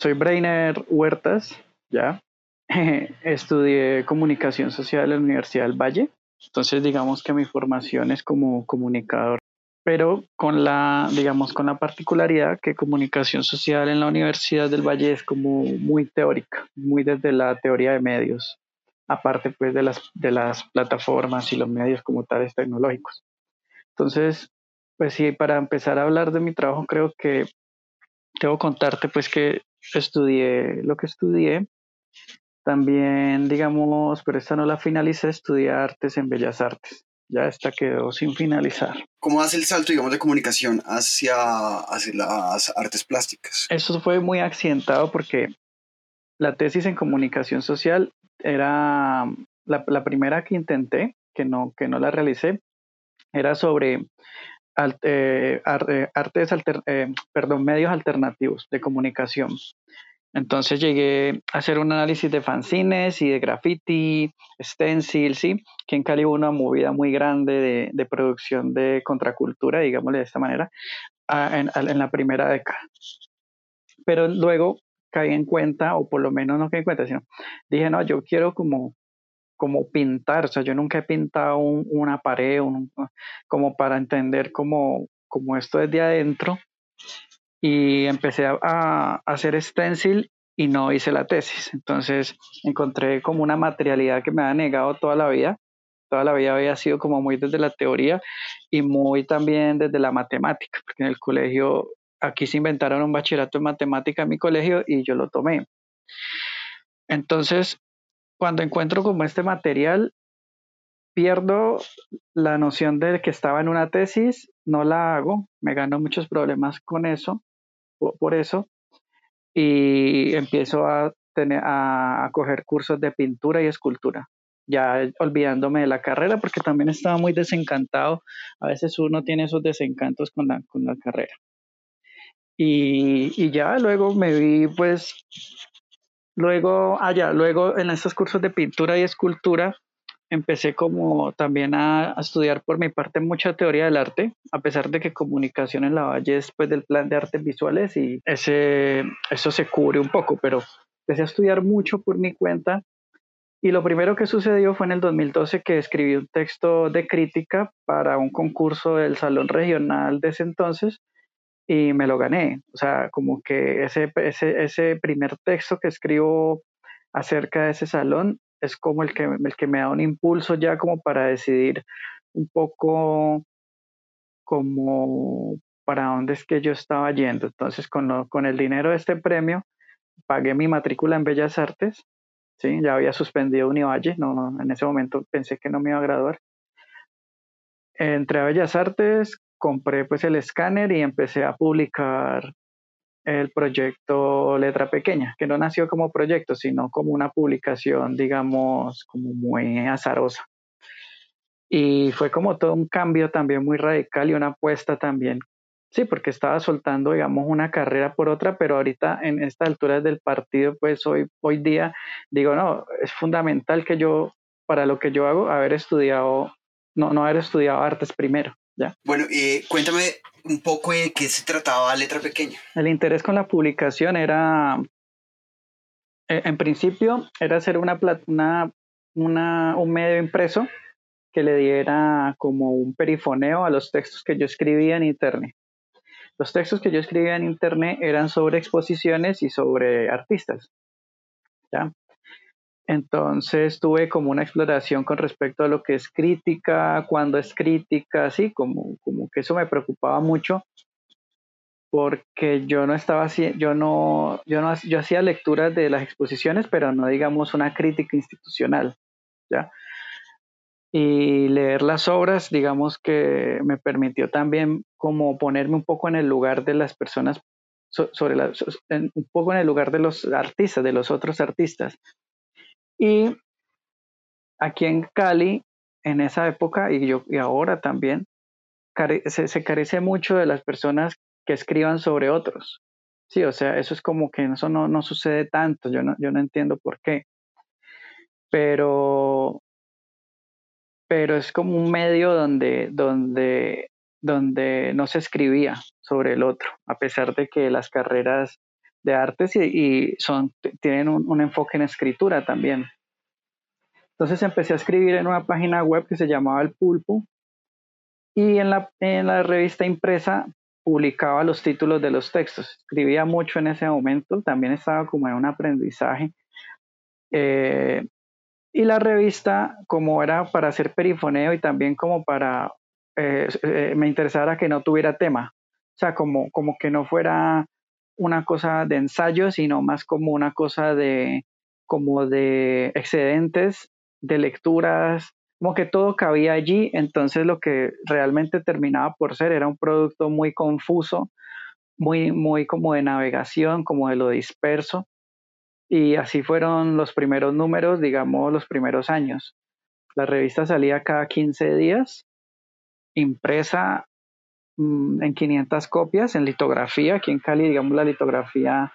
soy Brainer Huertas, ya. Estudié comunicación social en la Universidad del Valle. Entonces, digamos que mi formación es como comunicador, pero con la, digamos, con la particularidad que comunicación social en la Universidad del Valle es como muy teórica, muy desde la teoría de medios, aparte pues de las, de las plataformas y los medios como tales tecnológicos. Entonces, pues sí, para empezar a hablar de mi trabajo, creo que debo contarte pues que estudié lo que estudié. También, digamos, pero esta no la finalicé, estudié artes en Bellas Artes. Ya esta quedó sin finalizar. ¿Cómo hace el salto, digamos, de comunicación hacia, hacia las artes plásticas? Eso fue muy accidentado porque la tesis en comunicación social era la, la primera que intenté, que no, que no la realicé, era sobre eh, eh, artes, eh, perdón, medios alternativos de comunicación. Entonces llegué a hacer un análisis de fanzines y de graffiti, stencil, sí, que en Cali hubo una movida muy grande de, producción de contracultura, digámosle de esta manera, en, en, la primera década. Pero luego caí en cuenta, o por lo menos no caí en cuenta, sino dije, no, yo quiero como como pintar, o sea, yo nunca he pintado una pared, como para entender cómo, cómo esto de adentro. Y empecé a, hacer stencil y no hice la tesis. Entonces encontré como una materialidad que me ha negado toda la vida. Toda la vida había sido como muy desde la teoría y muy también desde la matemática, porque en el colegio, aquí se inventaron un bachillerato en matemática en mi colegio y yo lo tomé. Entonces, cuando encuentro como este material, pierdo la noción de que estaba en una tesis, no la hago, me gano muchos problemas con eso, por, eso, y empiezo a, tener, a, coger cursos de pintura y escultura, ya olvidándome de la carrera porque también estaba muy desencantado, a veces uno tiene esos desencantos con la, con la carrera. Y, y ya luego me vi pues Luego, allá, ah, luego en estos cursos de pintura y escultura, empecé como también a, estudiar por mi parte mucha teoría del arte, a pesar de que comunicación en la Valle es pues, del plan de artes visuales y ese, eso se cubre un poco, pero empecé a estudiar mucho por mi cuenta. Y lo primero que sucedió fue en el 2012 que escribí un texto de crítica para un concurso del Salón Regional de ese entonces y me lo gané. O sea, como que ese, ese, ese primer texto que escribo acerca de ese salón es como el que, el que me da un impulso ya como para decidir un poco como para dónde es que yo estaba yendo. Entonces, con, con el dinero de este premio, pagué mi matrícula en Bellas Artes. ¿sí? Ya había suspendido Univalle, no, no, en ese momento pensé que no me iba a graduar. Entré a Bellas Artes, compré pues el escáner y empecé a publicar el proyecto Letra Pequeña, que no nació como proyecto, sino como una publicación, digamos, como muy azarosa. Y fue como todo un cambio también muy radical y una apuesta también. Sí, porque estaba soltando, digamos, una carrera por otra, pero ahorita en esta altura del partido, pues hoy, hoy día digo, no, es fundamental que yo, para lo que yo hago, haber estudiado, no, no haber estudiado artes primero. Bueno, eh, cuéntame un poco de qué se trataba Letra Pequeña. El interés con la publicación era, eh, en principio, era hacer una, una, una, un medio impreso que le diera como un perifoneo a los textos que yo escribía en Internet. Los textos que yo escribía en Internet eran sobre exposiciones y sobre artistas. ¿ya? Entonces tuve como una exploración con respecto a lo que es crítica, cuando es crítica, así como, como que eso me preocupaba mucho porque yo no estaba yo no, yo no, yo hacía lecturas de las exposiciones, pero no digamos una crítica institucional, ¿ya? Y leer las obras, digamos que me permitió también como ponerme un poco en el lugar de las personas, sobre un poco en el lugar de los artistas, de los otros artistas y aquí en Cali, en esa época y, yo, y ahora también, se, carece mucho de las personas que escriban sobre otros. Sí, o sea, eso es como que eso no, no sucede tanto, yo no, yo no entiendo por qué. Pero, pero es como un medio donde, donde, donde no se escribía sobre el otro, a pesar de que las carreras de artes y, son, tienen un, enfoque en escritura también. Entonces empecé a escribir en una página web que se llamaba El Pulpo y en la, en la revista impresa publicaba los títulos de los textos. Escribía mucho en ese momento, también estaba como en un aprendizaje. Eh, y la revista, como era para hacer perifoneo y también como para, eh, eh, me interesaba que no tuviera tema, o sea, como, como que no fuera una cosa de ensayo, sino más como una cosa de, como de excedentes, de lecturas, como que todo cabía allí, entonces lo que realmente terminaba por ser era un producto muy confuso, muy, muy como de navegación, como de lo disperso, y así fueron los primeros números, digamos, los primeros años. La revista salía cada 15 días, impresa en 500 copias, en litografía. Aquí en Cali, digamos, la litografía,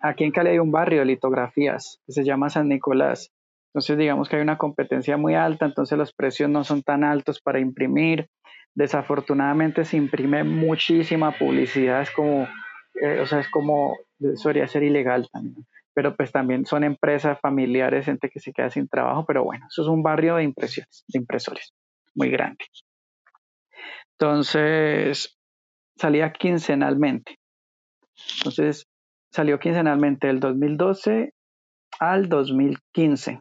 aquí en Cali hay un barrio de litografías que se llama San Nicolás. Entonces, digamos que hay una competencia muy alta, entonces los precios no son tan altos para imprimir. Desafortunadamente se imprime muchísima publicidad, es como, eh, o sea, es como, debería ser ilegal también pero pues también son empresas familiares, gente que se queda sin trabajo, pero bueno, eso es un barrio de impresiones, de impresores, muy grande. Entonces, salía quincenalmente. Entonces, salió quincenalmente del 2012 al 2015.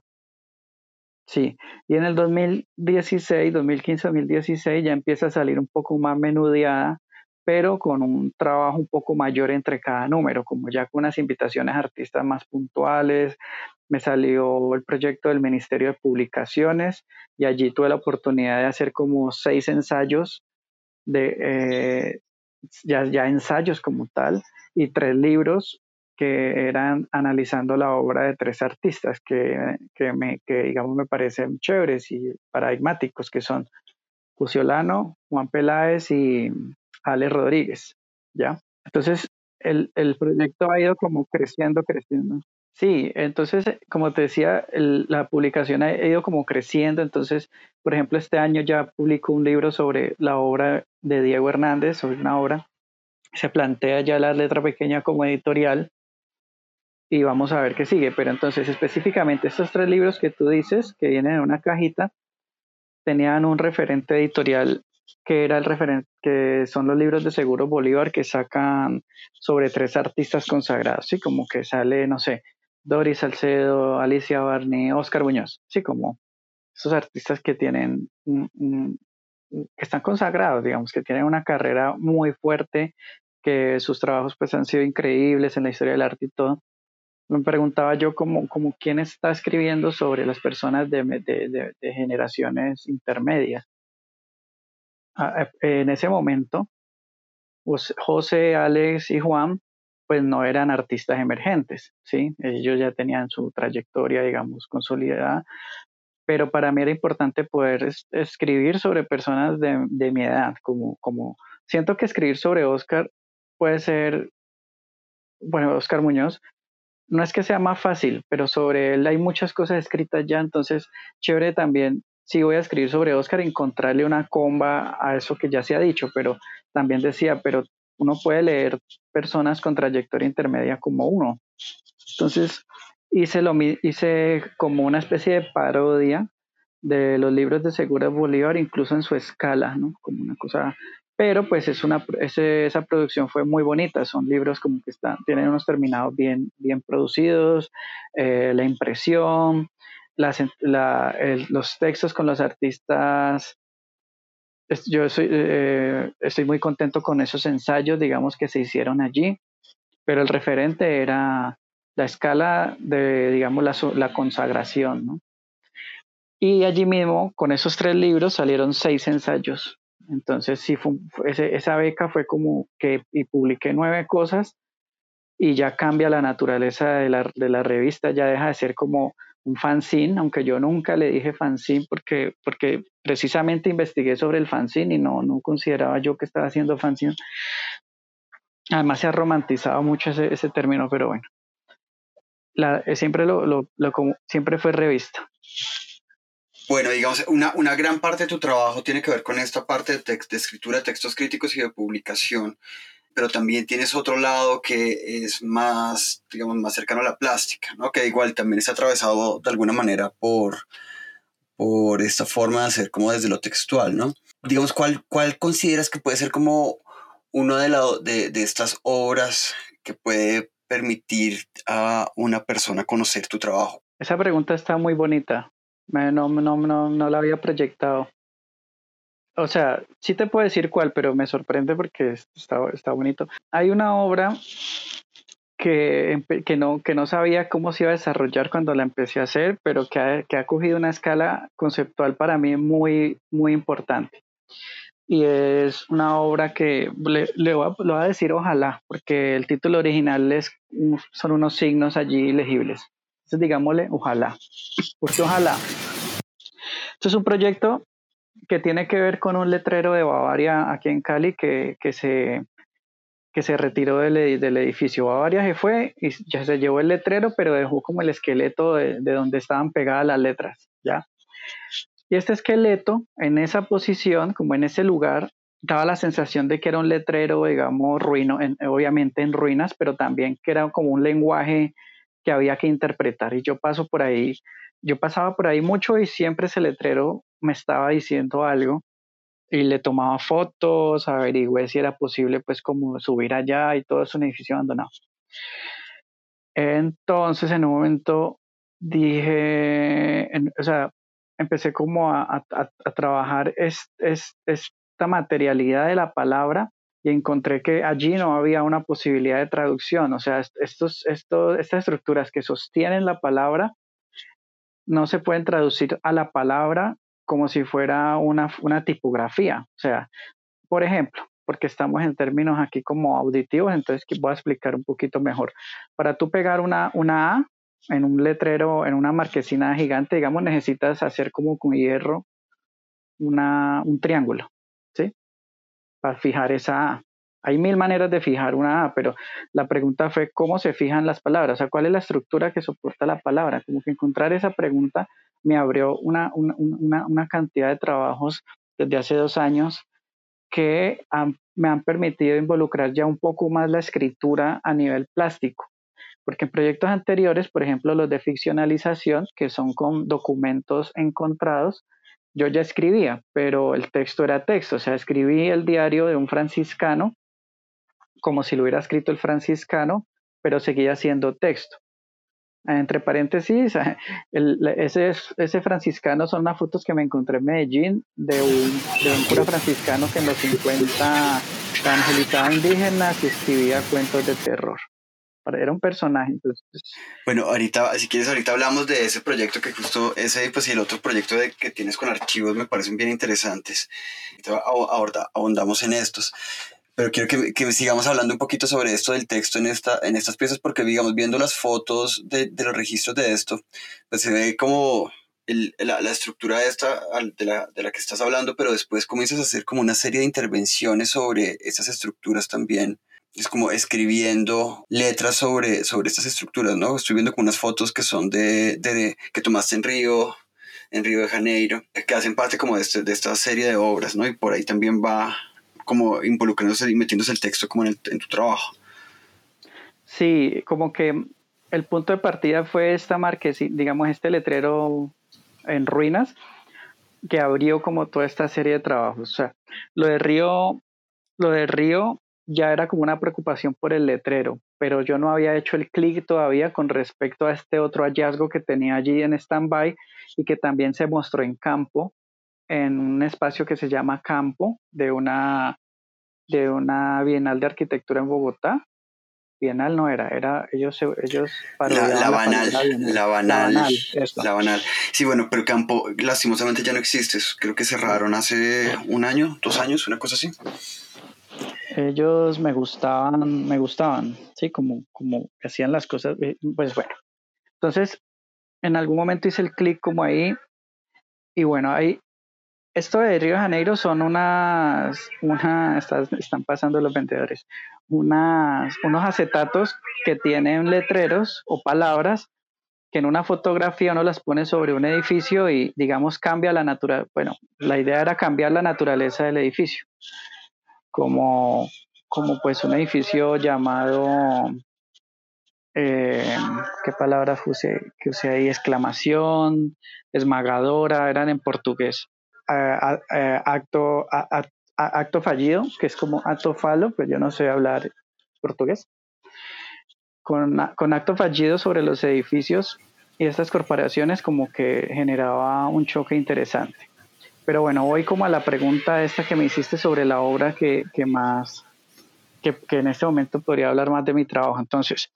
Sí, y en el 2016, 2015, 2016 ya empieza a salir un poco más menudeada pero con un trabajo un poco mayor entre cada número, como ya con unas invitaciones a artistas más puntuales. Me salió el proyecto del Ministerio de Publicaciones y allí tuve la oportunidad de hacer como seis ensayos, de, eh, ya, ya ensayos como tal, y tres libros que eran analizando la obra de tres artistas que, que, me, que digamos me parecen chéveres y paradigmáticos, que son Cusiolano, Juan Peláez y Ale Rodríguez, ¿ya? Entonces, el, proyecto ha ido como creciendo, creciendo. Sí, entonces, como te decía, la publicación ha ido como creciendo. Entonces, por ejemplo, este año ya publicó un libro sobre la obra de Diego Hernández, sobre una obra. Se plantea ya la letra pequeña como editorial y vamos a ver qué sigue. Pero entonces, específicamente, estos tres libros que tú dices, que vienen en una cajita, tenían un referente editorial que era el referente, que son los libros de Seguro Bolívar que sacan sobre tres artistas consagrados, sí, como que sale, no sé, Doris Salcedo, Alicia Barney, Oscar Muñoz, sí, como esos artistas que tienen, que están consagrados, digamos, que tienen una carrera muy fuerte, que sus trabajos pues han sido increíbles en la historia del arte y todo. Me preguntaba yo como, como quién está escribiendo sobre las personas de, de, de generaciones intermedias en ese momento, José, Alex y Juan, pues no eran artistas emergentes, ¿sí? Ellos ya tenían su trayectoria, digamos, consolidada, pero para mí era importante poder escribir sobre personas de, mi edad, como, como siento que escribir sobre Oscar puede ser, bueno, Oscar Muñoz, no es que sea más fácil, pero sobre él hay muchas cosas escritas ya, entonces chévere también si voy a escribir sobre Oscar, encontrarle una comba a eso que ya se ha dicho, pero también decía, pero uno puede leer personas con trayectoria intermedia como uno. Entonces hice, lo, hice como una especie de parodia de los libros de Segura Bolívar, incluso en su escala, ¿no? Como una cosa, pero pues es una, esa producción fue muy bonita, son libros como que están, tienen unos terminados bien, bien producidos, eh, la impresión, los textos con los artistas, yo eh, estoy muy contento con esos ensayos, digamos, que se hicieron allí, pero el referente era la escala de, digamos, la, consagración. Y allí mismo, con esos tres libros, salieron seis ensayos. Entonces, sí, esa beca fue como que y publiqué nueve cosas y ya cambia la naturaleza de la revista, ya deja de ser como un fanzine, aunque yo nunca le dije fanzine porque, porque precisamente investigué sobre el fanzine y no, no consideraba yo que estaba haciendo fanzine. Además se ha romantizado mucho ese, ese término, pero bueno. Eh, siempre, lo, siempre fue revista. Bueno, digamos, una, una, gran parte de tu trabajo tiene que ver con esta parte de, de escritura de textos críticos y de publicación. Pero también tienes otro lado que es más, digamos, más cercano a la plástica, ¿no? Que igual también está atravesado de alguna manera por, por esta forma de hacer como desde lo textual, ¿no? Digamos, ¿cuál, cuál consideras que puede ser como una de, de, de estas obras que puede permitir a una persona conocer tu trabajo? Esa pregunta está muy bonita. No, no, no, no la había proyectado. O sea, sí te puedo decir cuál, pero me sorprende porque está, está bonito. Hay una obra que, que, no, que no sabía cómo se iba a desarrollar cuando la empecé a hacer, pero que ha, que ha cogido una escala conceptual para mí muy, muy importante. Y es una obra que le, le, voy, a, decir ojalá, porque el título original es, son unos signos allí legibles. Entonces digámosle ojalá. Porque ojalá. Esto es un proyecto que tiene que ver con un letrero de Bavaria aquí en Cali que, que se, que se retiró del, del, edificio. Bavaria se fue y ya se llevó el letrero, pero dejó como el esqueleto de, de donde estaban pegadas las letras, ¿ya? Y este esqueleto, en esa posición, como en ese lugar, daba la sensación de que era un letrero, digamos, ruino, en, obviamente en ruinas, pero también que era como un lenguaje que había que interpretar. Y yo paso por ahí, yo pasaba por ahí mucho y siempre ese letrero me estaba diciendo algo y le tomaba fotos, averigüé si era posible pues como subir allá y todo es un edificio abandonado. Entonces en un momento dije, o sea, empecé como a, a, a trabajar es, es, esta materialidad de la palabra y encontré que allí no había una posibilidad de traducción, o sea, estos, estos, estas estructuras que sostienen la palabra no se pueden traducir a la palabra como si fuera una, una tipografía. O sea, por ejemplo, porque estamos en términos aquí como auditivos, entonces voy a explicar un poquito mejor. Para tú pegar una, una A en un letrero, en una marquesina gigante, digamos, necesitas hacer como con hierro una, un triángulo, ¿sí? Para fijar esa A. Hay mil maneras de fijar una A, pero la pregunta fue cómo se fijan las palabras, o sea, cuál es la estructura que soporta la palabra. Como que encontrar esa pregunta me abrió una, una, una, una cantidad de trabajos desde hace dos años que han, me han permitido involucrar ya un poco más la escritura a nivel plástico. Porque en proyectos anteriores, por ejemplo, los de ficcionalización, que son con documentos encontrados, yo ya escribía, pero el texto era texto, o sea, escribí el diario de un franciscano como si lo hubiera escrito el franciscano, pero seguía siendo texto. Entre paréntesis, el, ese, ese franciscano son unas fotos que me encontré en Medellín de un, de un cura franciscano que en los 50 evangelizaba indígenas y escribía cuentos de terror. Era un personaje. Entonces, bueno, ahorita, si quieres, ahorita hablamos de ese proyecto que justo ese, pues y el otro proyecto de, que tienes con archivos me parecen bien interesantes. Ahora ahondamos en estos pero quiero que, que, sigamos hablando un poquito sobre esto del texto en, esta, en estas piezas, porque digamos, viendo las fotos de, de los registros de esto, pues se ve como el, la, la, estructura de, esta, de, la, de la que estás hablando, pero después comienzas a hacer como una serie de intervenciones sobre esas estructuras también. Es como escribiendo letras sobre, sobre estas estructuras, ¿no? Estoy viendo como unas fotos que son de, de que tomaste en Río, en Río de Janeiro, que hacen parte como de, este, de esta serie de obras, ¿no? Y por ahí también va como involucrándose y metiéndose el texto como en, tu trabajo. Sí, como que el punto de partida fue esta marquesina, digamos, este letrero en ruinas que abrió como toda esta serie de trabajos. O sea, lo de Río, lo de Río ya era como una preocupación por el letrero, pero yo no había hecho el clic todavía con respecto a este otro hallazgo que tenía allí en stand-by y que también se mostró en campo, en un espacio que se llama Campo de una, de una Bienal de Arquitectura en Bogotá. Bienal no era, era ellos ellos la, la, banal, la, banal, la banal, Sí, bueno, pero Campo lastimosamente ya no existe. Creo que cerraron hace un año, dos años, una cosa así. Ellos me gustaban, me gustaban, sí, como, como hacían las cosas, eh, pues bueno. Entonces, en algún momento hice el clic como ahí y bueno, ahí esto de Río Janeiro son unas, una, están pasando los vendedores, unas, unos acetatos que tienen letreros o palabras que en una fotografía uno las pone sobre un edificio y digamos cambia la naturaleza, bueno, la idea era cambiar la naturaleza del edificio, como como pues un edificio llamado, eh, ¿qué palabra usé, que usé ahí? Exclamación, esmagadora, eran en portugués. Acto, acto fallido, que es como acto falo, pues yo no sé hablar portugués. Con, con acto fallido sobre los edificios y estas corporaciones como que generaba un choque interesante. Pero bueno, voy como a la pregunta esta que me hiciste sobre la obra que, que más, que, que, en este momento podría hablar más de mi trabajo. Entonces,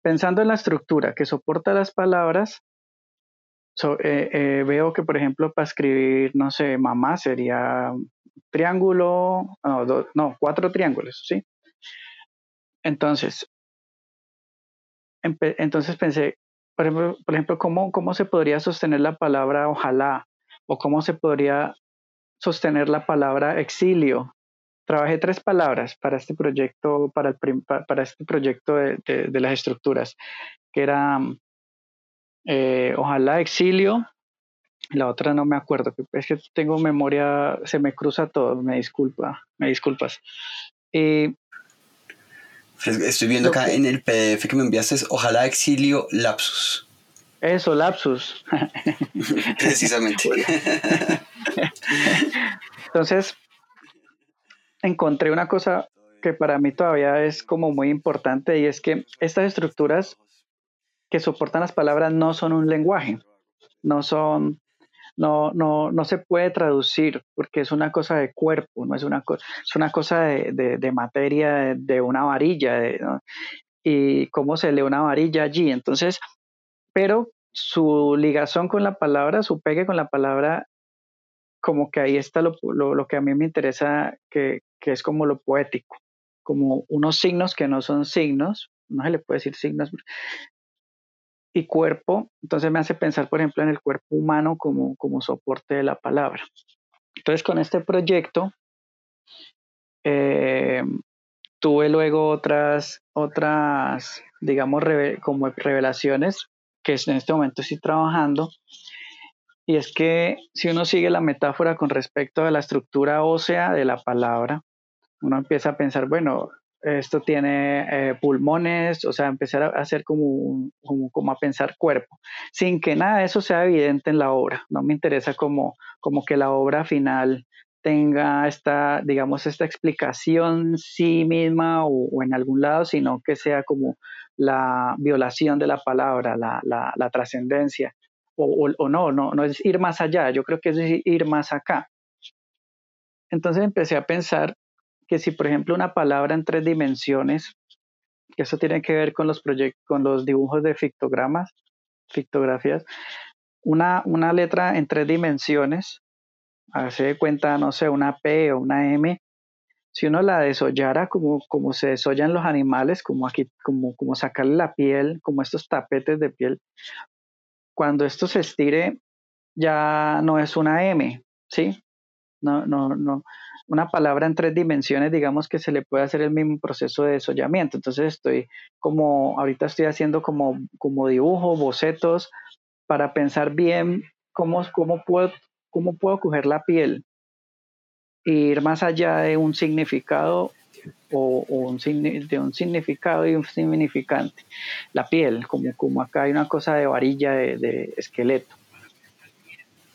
pensando en la estructura que soporta las palabras, eh, eh, veo que, por ejemplo, para escribir, no sé, mamá sería triángulo, no, no cuatro triángulos, ¿sí? Entonces, entonces pensé, por ejemplo, por ejemplo ¿cómo, ¿cómo se podría sostener la palabra ojalá? ¿O cómo se podría sostener la palabra exilio? Trabajé tres palabras para este proyecto, para, el para este proyecto de, de, las estructuras, que era eh, ojalá exilio, la otra no me acuerdo, es que tengo memoria, se me cruza todo, me disculpa, me disculpas. Eh, Estoy viendo acá en el PDF que me enviaste, ojalá exilio lapsus. Eso, lapsus. Precisamente. Entonces, encontré una cosa que para mí todavía es como muy importante y es que estas estructuras que soportan las palabras no son un lenguaje, no son no, no, no se puede traducir porque es una cosa de cuerpo, no es una, es una cosa de, de, materia, de, una varilla, y cómo se lee una varilla allí. Entonces, pero su ligazón con la palabra, su pegue con la palabra, como que ahí está lo, lo, lo que a mí me interesa, que, que es como lo poético, como unos signos que no son signos, no se le puede decir signos, y cuerpo, entonces me hace pensar, por ejemplo, en el cuerpo humano como, como soporte de la palabra. Entonces, con este proyecto, eh, tuve luego otras, otras, digamos, como revelaciones que en este momento estoy trabajando. Y es que si uno sigue la metáfora con respecto a la estructura ósea de la palabra, uno empieza a pensar, bueno, esto tiene eh, pulmones, o sea, empezar a hacer como, como, a pensar cuerpo, sin que nada de eso sea evidente en la obra. No me interesa como, como que la obra final tenga esta, digamos, esta explicación sí misma o, en algún lado, sino que sea como la violación de la palabra, la, la, la trascendencia, o, o, no, no, no es ir más allá, yo creo que es ir más acá. Entonces empecé a pensar que si, por ejemplo, una palabra en tres dimensiones, que eso tiene que ver con los con los dibujos de fictogramas, fictografías, una, una letra en tres dimensiones, hace de cuenta, no sé, una P o una M, si uno la desollara como, como se desollan los animales, como aquí, como, como sacarle la piel, como estos tapetes de piel, cuando esto se estire, ya no es una M, ¿sí? No, no, no, una palabra en tres dimensiones, digamos que se le puede hacer el mismo proceso de desollamiento. Entonces estoy como, ahorita estoy haciendo como, como dibujo, bocetos, para pensar bien cómo, cómo, puedo, cómo puedo coger la piel e ir más allá de un significado o, un, de un significado y un significante. La piel, como, como acá hay una cosa de varilla de, de esqueleto.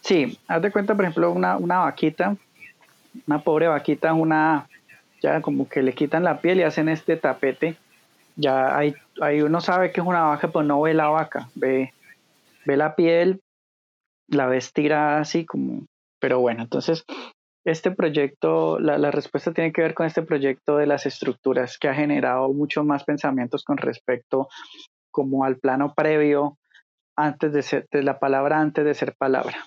Sí, haz de cuenta, por ejemplo, una, una vaquita una pobre vaquita, una, ya como que le quitan la piel y hacen este tapete. Ya hay, hay uno sabe que es una vaca, pero no ve la vaca, ve, ve la piel, la ve estirada así como, pero bueno, entonces este proyecto, la, la, respuesta tiene que ver con este proyecto de las estructuras que ha generado muchos más pensamientos con respecto como al plano previo antes de ser, de la palabra antes de ser palabra.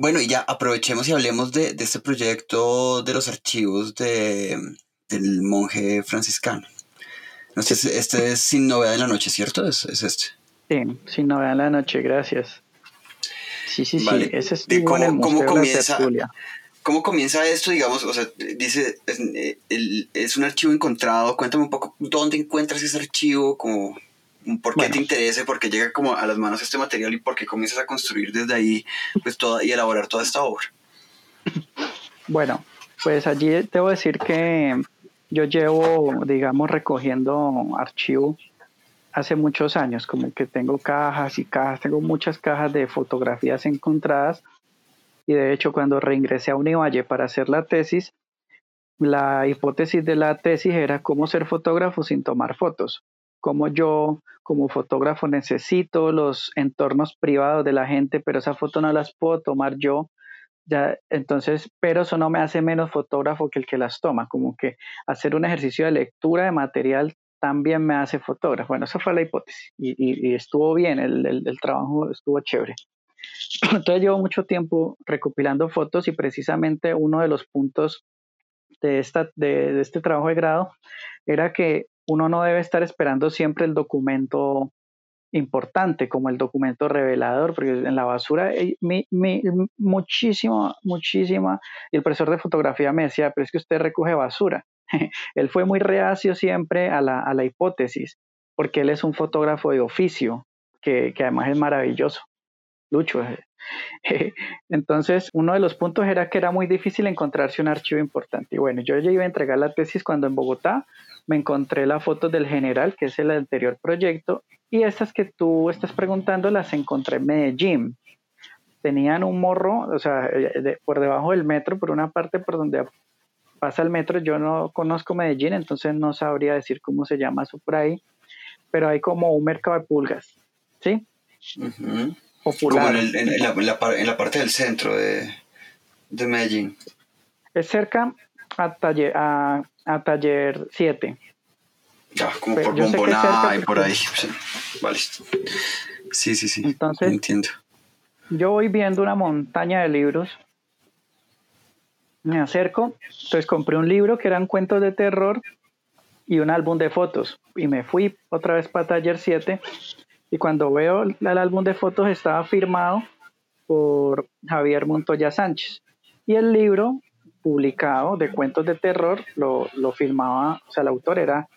Bueno, y ya aprovechemos y hablemos de, de este proyecto de los archivos de, del monje franciscano. No sé, este es Sin Novedad en la Noche, ¿cierto? Es, es este. Sí, Sin Novedad en la Noche, gracias. Sí, sí, sí, ese es de cómo, cómo comienza, ¿Cómo comienza esto, digamos? O sea, dice, es, es, un archivo encontrado. Cuéntame un poco dónde encuentras ese archivo, como por qué te interesa, por qué llega como a las manos este material y por qué comienzas a construir desde ahí pues toda, y elaborar toda esta obra. Bueno, pues allí debo decir que yo llevo, digamos, recogiendo archivo hace muchos años, como que tengo cajas y cajas, tengo muchas cajas de fotografías encontradas. Y de hecho cuando reingresé a Univalle para hacer la tesis, la hipótesis de la tesis era cómo ser fotógrafo sin tomar fotos, cómo yo como fotógrafo necesito los entornos privados de la gente, pero esa foto no las puedo tomar yo. Ya, entonces, pero eso no me hace menos fotógrafo que el que las toma, como que hacer un ejercicio de lectura de material también me hace fotógrafo. Bueno, esa fue la hipótesis y, estuvo bien, el, el, trabajo estuvo chévere. Entonces llevo mucho tiempo recopilando fotos y precisamente uno de los puntos de, esta, de este trabajo de grado era que uno no debe estar esperando siempre el documento importante como el documento revelador, porque en la basura eh, mi, mi, muchísima, muchísima, y el profesor de fotografía me decía, pero es que usted recoge basura. él fue muy reacio siempre a la, a la, hipótesis, porque él es un fotógrafo de oficio, que, que además es maravilloso. Lucho. Entonces, uno de los puntos era que era muy difícil encontrarse un archivo importante. Y bueno, yo ya iba a entregar la tesis cuando en Bogotá me encontré la foto del general, que es el anterior proyecto, y estas que tú estás preguntando las encontré en Medellín. Tenían un morro, o sea, eh, por debajo del metro, por una parte por donde pasa el metro. Yo no conozco Medellín, entonces no sabría decir cómo se llama eso por ahí, pero hay como un mercado de pulgas, ¿sí? Popular. Como en, la, parte del centro de, Medellín. Es cerca a Taller, a, taller 7. Ya, como por Bomboná y por ahí. Vale. Sí, sí, sí. Entonces, entiendo. Yo voy viendo una montaña de libros. Me acerco, entonces compré un libro que eran cuentos de terror y un álbum de fotos. Y me fui otra vez para Taller 7. Y cuando veo el álbum de fotos estaba firmado por Javier Montoya Sánchez. Y el libro publicado de cuentos de terror, lo, lo filmaba, o sea, el autor era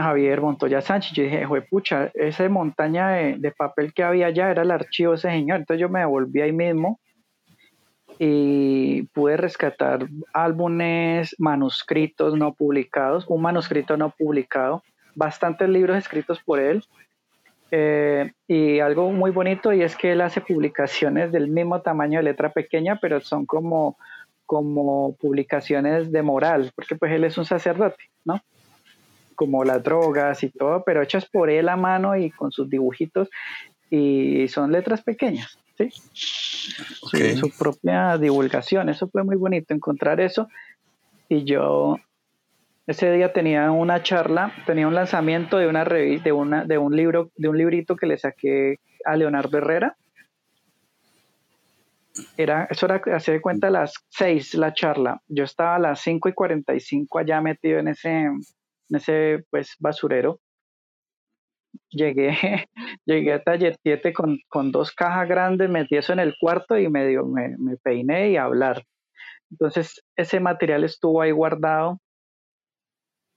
Javier Montoya Sánchez. Yo dije, pucha, esa montaña de, papel que había allá era el archivo de ese señor. Entonces yo me devolví ahí mismo y pude rescatar álbumes, manuscritos no publicados, un manuscrito no publicado, bastantes libros escritos por él. Eh, y algo muy bonito y es que él hace publicaciones del mismo tamaño de letra pequeña, pero son como como publicaciones de moral, porque pues él es un sacerdote, ¿no? Como las drogas y todo, pero hechas por él a mano y con sus dibujitos y son letras pequeñas, ¿sí? Su, propia divulgación, eso fue muy bonito encontrar eso y yo ese día tenía una charla, tenía un lanzamiento de una de una de un libro, de un librito que le saqué a Leonardo Herrera era, eso era, hace de cuenta, a las 6 la charla. Yo estaba a las 5 y 45 allá metido en ese, en ese pues, basurero. Llegué, llegué a taller 7 con, con, dos cajas grandes, metí eso en el cuarto y medio me, me peiné y a hablar. Entonces, ese material estuvo ahí guardado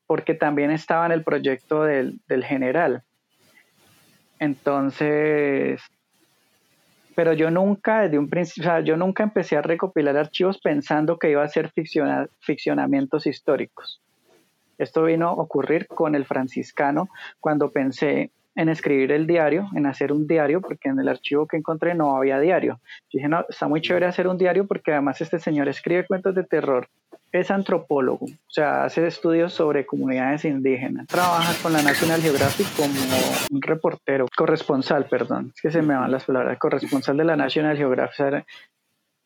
porque también estaba en el proyecto del, del general. Entonces, pero yo nunca, desde un principio, o sea, yo nunca empecé a recopilar archivos pensando que iba a ser ficcionamientos históricos. Esto vino a ocurrir con el franciscano cuando pensé en escribir el diario, en hacer un diario, porque en el archivo que encontré no había diario. dije, no, está muy chévere hacer un diario porque además este señor escribe cuentos de terror, es antropólogo, o sea, hace estudios sobre comunidades indígenas, trabaja con la National Geographic como un reportero, corresponsal, perdón, es que se me van las palabras, corresponsal de la National Geographic,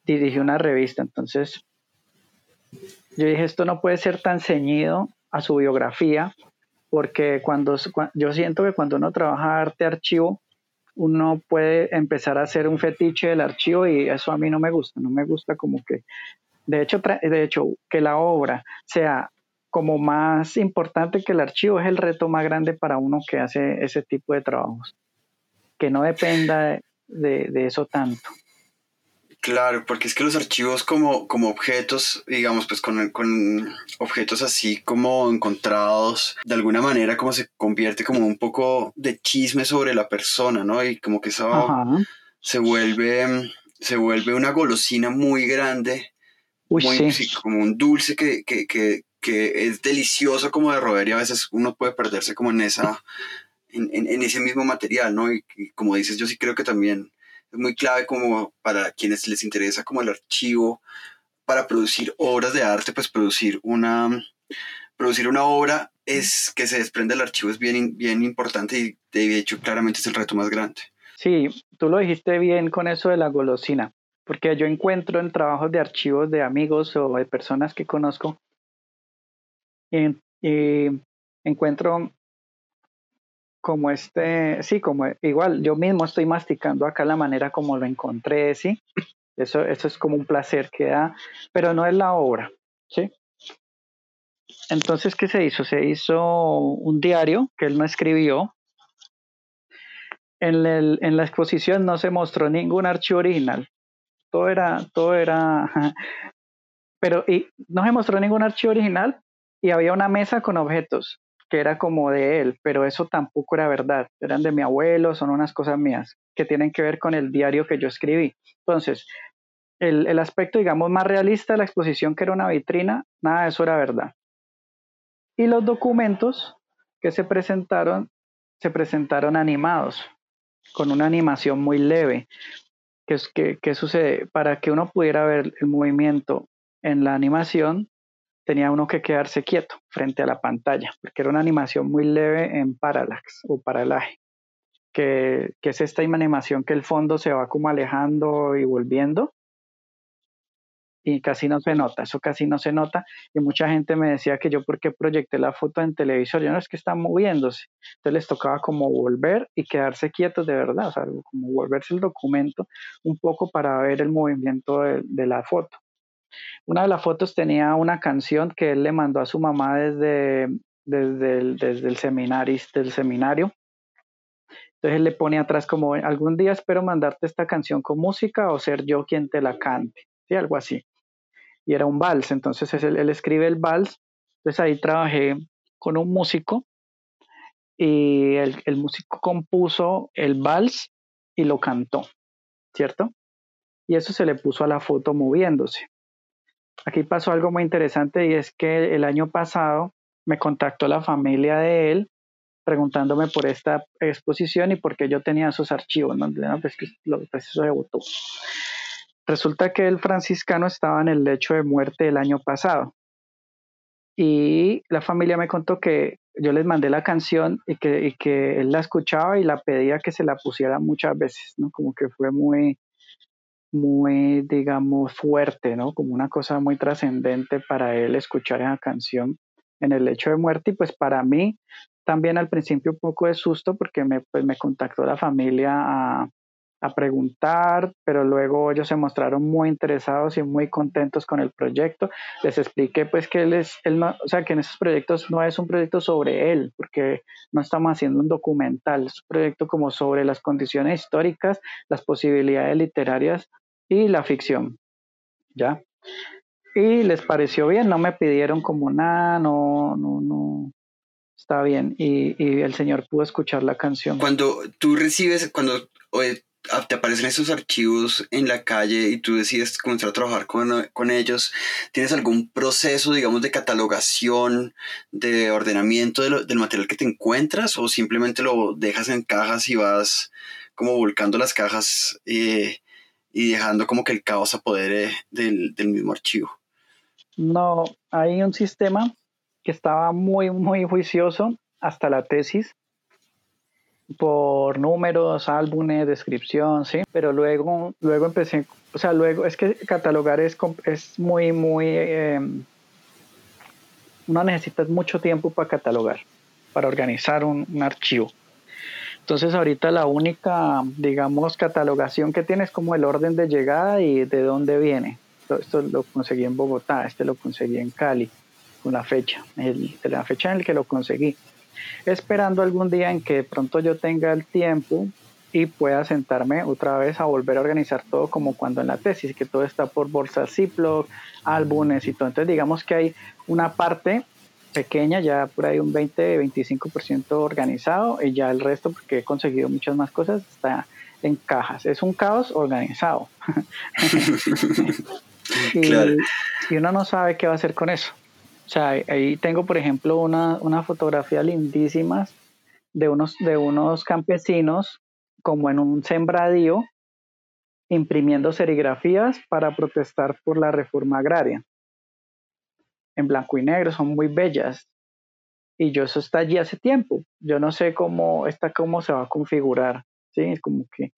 dirigió una revista, entonces yo dije, esto no puede ser tan ceñido a su biografía, porque cuando, yo siento que cuando uno trabaja arte archivo, uno puede empezar a hacer un fetiche del archivo y eso a mí no me gusta, no me gusta como que, de hecho, de hecho que la obra sea como más importante que el archivo es el reto más grande para uno que hace ese tipo de trabajos, que no dependa de eso tanto. Claro, porque es que los archivos como, como objetos, digamos, pues con, con, objetos así como encontrados, de alguna manera como se convierte como un poco de chisme sobre la persona, ¿no? Y como que eso se vuelve, se vuelve una golosina muy grande, muy, como un dulce que, que, que, que es delicioso como de roer y a veces uno puede perderse como en esa, en, en, ese mismo material, ¿no? Y, como dices, yo sí creo que también es muy clave como para quienes les interesa como el archivo, para producir obras de arte, pues producir una, producir una obra es que se desprende del archivo es bien, bien importante y de hecho claramente es el reto más grande. Sí, tú lo dijiste bien con eso de la golosina, porque yo encuentro en trabajos de archivos de amigos o de personas que conozco, y, encuentro como este, sí, como igual yo mismo estoy masticando acá la manera como lo encontré, sí, eso, eso es como un placer que da, pero no es la obra, sí. Entonces, ¿qué se hizo? Se hizo un diario que él no escribió. En, el, en la exposición no se mostró ningún archivo original. Todo era, todo era, pero y no se mostró ningún archivo original y había una mesa con objetos que era como de él, pero eso tampoco era verdad. Eran de mi abuelo, son unas cosas mías que tienen que ver con el diario que yo escribí. Entonces, el, el aspecto, digamos, más realista de la exposición, que era una vitrina, nada de eso era verdad. Y los documentos que se presentaron, se presentaron animados, con una animación muy leve. ¿Qué, que, sucede? Para que uno pudiera ver el movimiento en la animación, tenía uno que quedarse quieto frente a la pantalla, porque era una animación muy leve en parallax o paralaje, que, que es esta animación que el fondo se va como alejando y volviendo, y casi no se nota, eso casi no se nota. Y mucha gente me decía que yo, ¿por qué proyecté la foto en televisor? Yo no es que está moviéndose. Entonces les tocaba como volver y quedarse quietos de verdad, o sea, como volverse el documento un poco para ver el movimiento de, la foto. Una de las fotos tenía una canción que él le mandó a su mamá desde, desde, el, desde el, seminario, seminario. Entonces él le pone atrás como, algún día espero mandarte esta canción con música o ser yo quien te la cante, ¿sí? algo así y era un vals, entonces él, él escribe el vals, entonces ahí trabajé con un músico y el, músico compuso el vals y lo cantó, ¿cierto? Y eso se le puso a la foto moviéndose. Aquí pasó algo muy interesante y es que el año pasado me contactó la familia de él preguntándome por esta exposición y por qué yo tenía esos archivos, ¿no? Pues lo, pues eso debutó. Resulta que el franciscano estaba en el lecho de muerte el año pasado. Y la familia me contó que yo les mandé la canción y que, él la escuchaba y la pedía que se la pusiera muchas veces, ¿no? Como que fue muy, muy, digamos, fuerte, ¿no? Como una cosa muy trascendente para él escuchar esa canción en el lecho de muerte. Y pues para mí también al principio un poco de susto porque me, pues, me contactó la familia a, a preguntar, pero luego ellos se mostraron muy interesados y muy contentos con el proyecto. Les expliqué pues que él es, él no, o sea, que en esos proyectos no es un proyecto sobre él, porque no estamos haciendo un documental, es un proyecto como sobre las condiciones históricas, las posibilidades literarias y la ficción. ¿Ya? Y les pareció bien, no me pidieron como nada, no, no, no, está bien. Y, y, el Señor pudo escuchar la canción. Cuando tú recibes, cuando te aparecen esos archivos en la calle y tú decides comenzar a trabajar con, ellos, ¿tienes algún proceso, digamos, de catalogación, de ordenamiento del material que te encuentras o simplemente lo dejas en cajas y vas como volcando las cajas eh, y dejando como que el caos apodere del, del mismo archivo? No, hay un sistema que estaba muy, muy juicioso hasta la tesis por números, álbumes, descripción, sí, pero luego, luego empecé, o sea, luego es que catalogar es, es muy, muy, eh, uno necesita mucho tiempo para catalogar, para organizar un, archivo. Entonces ahorita la única, digamos, catalogación que tiene es como el orden de llegada y de dónde viene. Esto, lo conseguí en Bogotá, este lo conseguí en Cali, con la fecha, el, la fecha en la que lo conseguí esperando algún día en que de pronto yo tenga el tiempo y pueda sentarme otra vez a volver a organizar todo como cuando en la tesis, que todo está por bolsas Ziploc, álbumes y todo. Entonces digamos que hay una parte pequeña, ya por ahí un 20-25% organizado y ya el resto, porque he conseguido muchas más cosas, está en cajas. Es un caos organizado. y, y uno no sabe qué va a hacer con eso. O sea, ahí tengo, por ejemplo, una, una fotografía lindísima de unos, de unos campesinos como en un sembradío imprimiendo serigrafías para protestar por la reforma agraria. En blanco y negro, son muy bellas. Y yo eso está allí hace tiempo. Yo no sé cómo está cómo se va a configurar. Sí, como que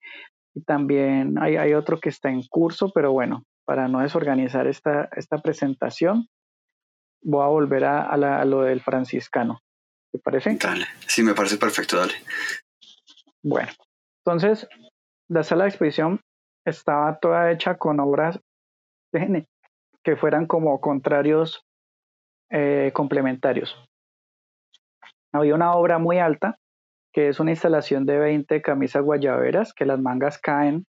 y también hay, hay otro que está en curso, pero bueno, para no desorganizar esta, esta presentación, voy a volver a, a, lo del franciscano. ¿Te parece? Dale, sí, me parece perfecto, dale. Bueno, entonces, la sala de exposición estaba toda hecha con obras que fueran como contrarios eh, complementarios. Había una obra muy alta, que es una instalación de 20 camisas guayaberas, que las mangas caen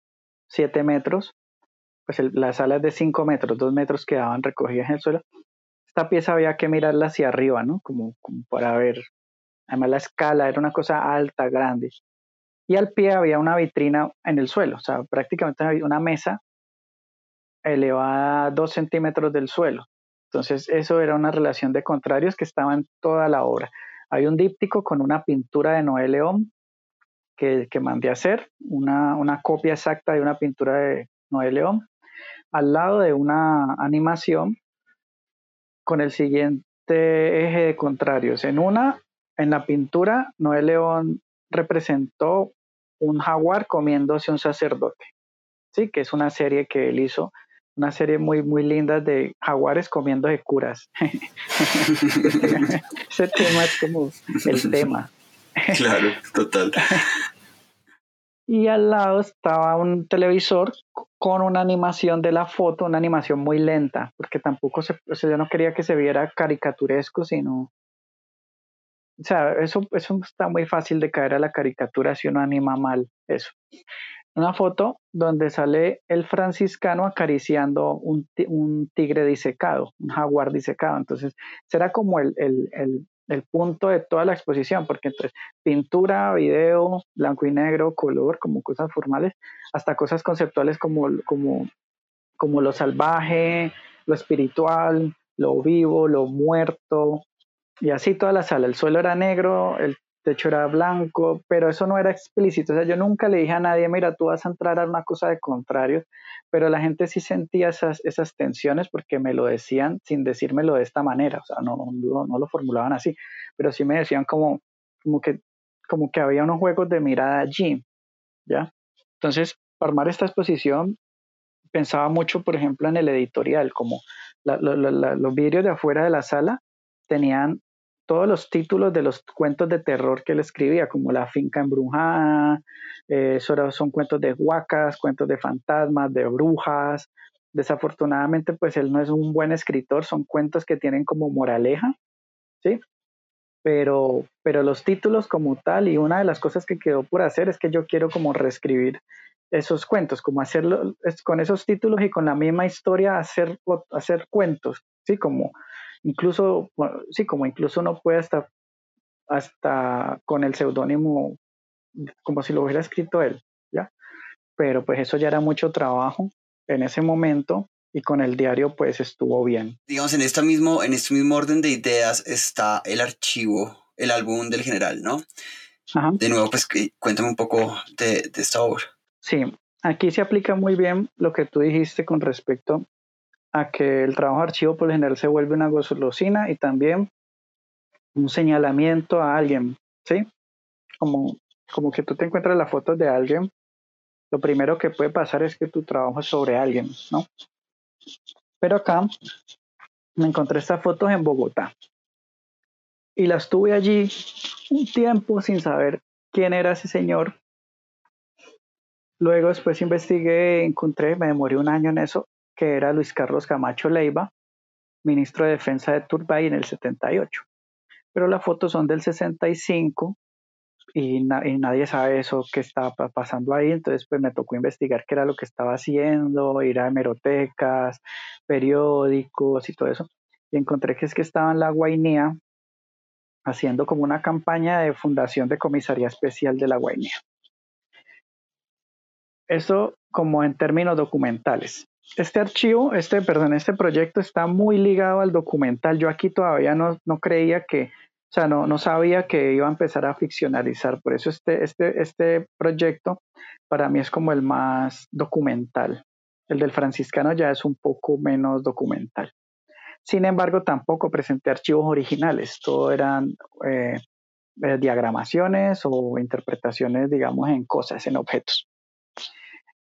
7 metros, pues la sala es de 5 metros, 2 metros quedaban recogidas en el suelo. Esta pieza había que mirarla hacia arriba, ¿no? Como, para ver. Además la escala era una cosa alta, grande. Y al pie había una vitrina en el suelo, o sea, prácticamente una mesa elevada 2 centímetros del suelo. Entonces, eso era una relación de contrarios que estaba en toda la obra. Hay un díptico con una pintura de Noé León que, que mandé a hacer, una, una copia exacta de una pintura de Noé León, al lado de una animación con el siguiente eje de contrarios. En una, en la pintura, Noé León representó un jaguar comiéndose un sacerdote, ¿sí? que es una serie que él hizo, una serie muy, muy linda de jaguares comiendo de curas. Ese tema es como el tema. Claro, total. Y al lado estaba un televisor con una animación de la foto, una animación muy lenta, porque tampoco se, o sea, yo no quería que se viera caricaturesco, sino o sea, eso, eso está muy fácil de caer a la caricatura si uno anima mal eso. Una foto donde sale el franciscano acariciando un, un tigre disecado, un jaguar disecado. Entonces, será como el, el, el, el, punto de toda la exposición, porque entonces pintura, video, blanco y negro, color, como cosas formales, hasta cosas conceptuales como, como, como lo salvaje, lo espiritual, lo vivo, lo muerto, y así toda la sala. El suelo era negro, el techo era blanco, pero eso no era explícito. O sea, yo nunca le dije a nadie, mira, tú vas a entrar a una cosa de contrario, pero la gente sí sentía esas, esas tensiones porque me lo decían sin decírmelo de esta manera. O sea, no, no, no lo formulaban así, pero sí me decían como, como, que, como que había unos juegos de mirada allí. ¿Ya? Entonces, para armar esta exposición, pensaba mucho, por ejemplo, en el editorial, como los vidrios de afuera de la sala tenían todos los títulos de los cuentos de terror que él escribía, como La finca embrujada, eh, son cuentos de huacas, cuentos de fantasmas, de brujas. Desafortunadamente, pues él no es un buen escritor, son cuentos que tienen como moraleja, ¿sí? Pero, pero los títulos como tal, y una de las cosas que quedó por hacer es que yo quiero como reescribir esos cuentos, como hacerlo con esos títulos y con la misma historia hacer, hacer cuentos, ¿sí? Como incluso, sí, como incluso uno puede hasta, hasta con el seudónimo, como si lo hubiera escrito él, ¿ya? Pero pues eso ya era mucho trabajo en ese momento y con el diario pues estuvo bien. Digamos, en, esta mismo, en este mismo orden de ideas está el archivo, el álbum del general, ¿no? Ajá. De nuevo, pues cuéntame un poco de, de esta obra. Sí, aquí se aplica muy bien lo que tú dijiste con respecto a que el trabajo de archivo por lo general se vuelve una golosina y también un señalamiento a alguien, ¿sí? Como, como que tú te encuentras las fotos de alguien, lo primero que puede pasar es que tu trabajo es sobre alguien, ¿no? Pero acá me encontré estas fotos en Bogotá y las tuve allí un tiempo sin saber quién era ese señor. Luego después investigué, encontré, me demoré un año en eso que era Luis Carlos Camacho Leiva, ministro de Defensa de Turbay en el 78. Pero las fotos son del 65 y, nadie sabe eso que estaba pasando ahí, entonces pues me tocó investigar qué era lo que estaba haciendo, ir a hemerotecas, periódicos y todo eso. Y encontré que es que estaba en la Guainía haciendo como una campaña de fundación de comisaría especial de la Guainía. Eso como en términos documentales. Este archivo, este, perdón, este proyecto está muy ligado al documental. Yo aquí todavía no, no creía que, o sea, no, no sabía que iba a empezar a ficcionalizar. Por eso este, este, este proyecto para mí es como el más documental. El del franciscano ya es un poco menos documental. Sin embargo, tampoco presenté archivos originales. Todo eran eh, eh, diagramaciones o interpretaciones, digamos, en cosas, en objetos.